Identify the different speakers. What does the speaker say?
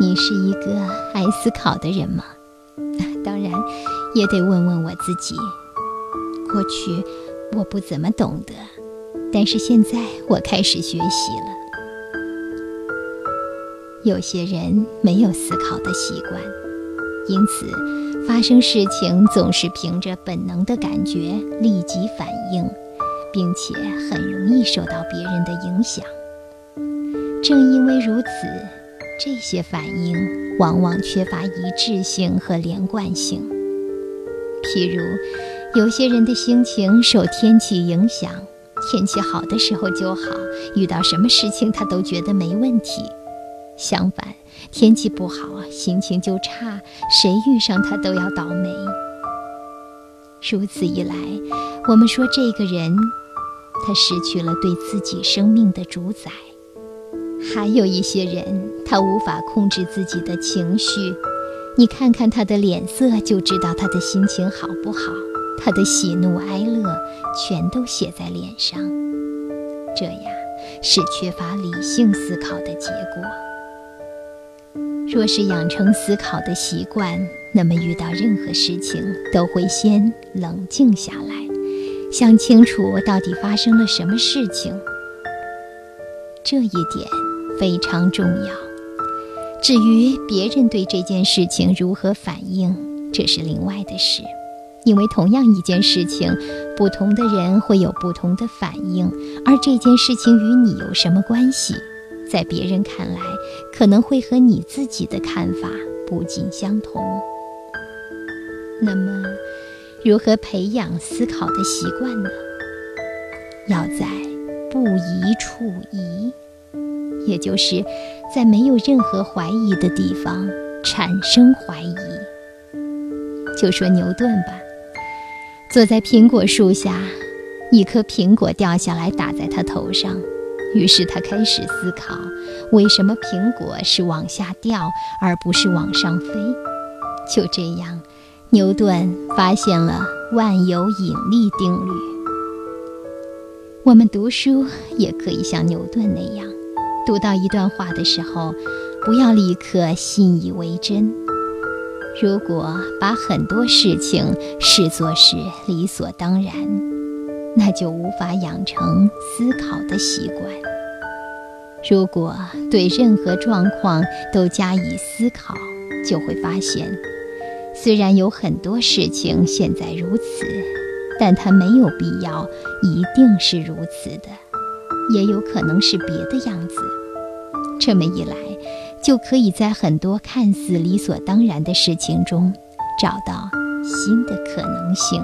Speaker 1: 你是一个爱思考的人吗？当然，也得问问我自己。过去我不怎么懂得，但是现在我开始学习了。有些人没有思考的习惯，因此发生事情总是凭着本能的感觉立即反应，并且很容易受到别人的影响。正因为如此，这些反应往往缺乏一致性和连贯性。譬如，有些人的心情受天气影响，天气好的时候就好，遇到什么事情他都觉得没问题。相反，天气不好，心情就差，谁遇上他都要倒霉。如此一来，我们说这个人，他失去了对自己生命的主宰。还有一些人，他无法控制自己的情绪，你看看他的脸色，就知道他的心情好不好。他的喜怒哀乐，全都写在脸上。这样是缺乏理性思考的结果。若是养成思考的习惯，那么遇到任何事情都会先冷静下来，想清楚到底发生了什么事情。这一点非常重要。至于别人对这件事情如何反应，这是另外的事，因为同样一件事情，不同的人会有不同的反应，而这件事情与你有什么关系？在别人看来，可能会和你自己的看法不尽相同。那么，如何培养思考的习惯呢？要在不疑处疑，也就是在没有任何怀疑的地方产生怀疑。就说牛顿吧，坐在苹果树下，一颗苹果掉下来打在他头上。于是他开始思考，为什么苹果是往下掉而不是往上飞？就这样，牛顿发现了万有引力定律。我们读书也可以像牛顿那样，读到一段话的时候，不要立刻信以为真。如果把很多事情视作是理所当然。那就无法养成思考的习惯。如果对任何状况都加以思考，就会发现，虽然有很多事情现在如此，但它没有必要一定是如此的，也有可能是别的样子。这么一来，就可以在很多看似理所当然的事情中，找到新的可能性。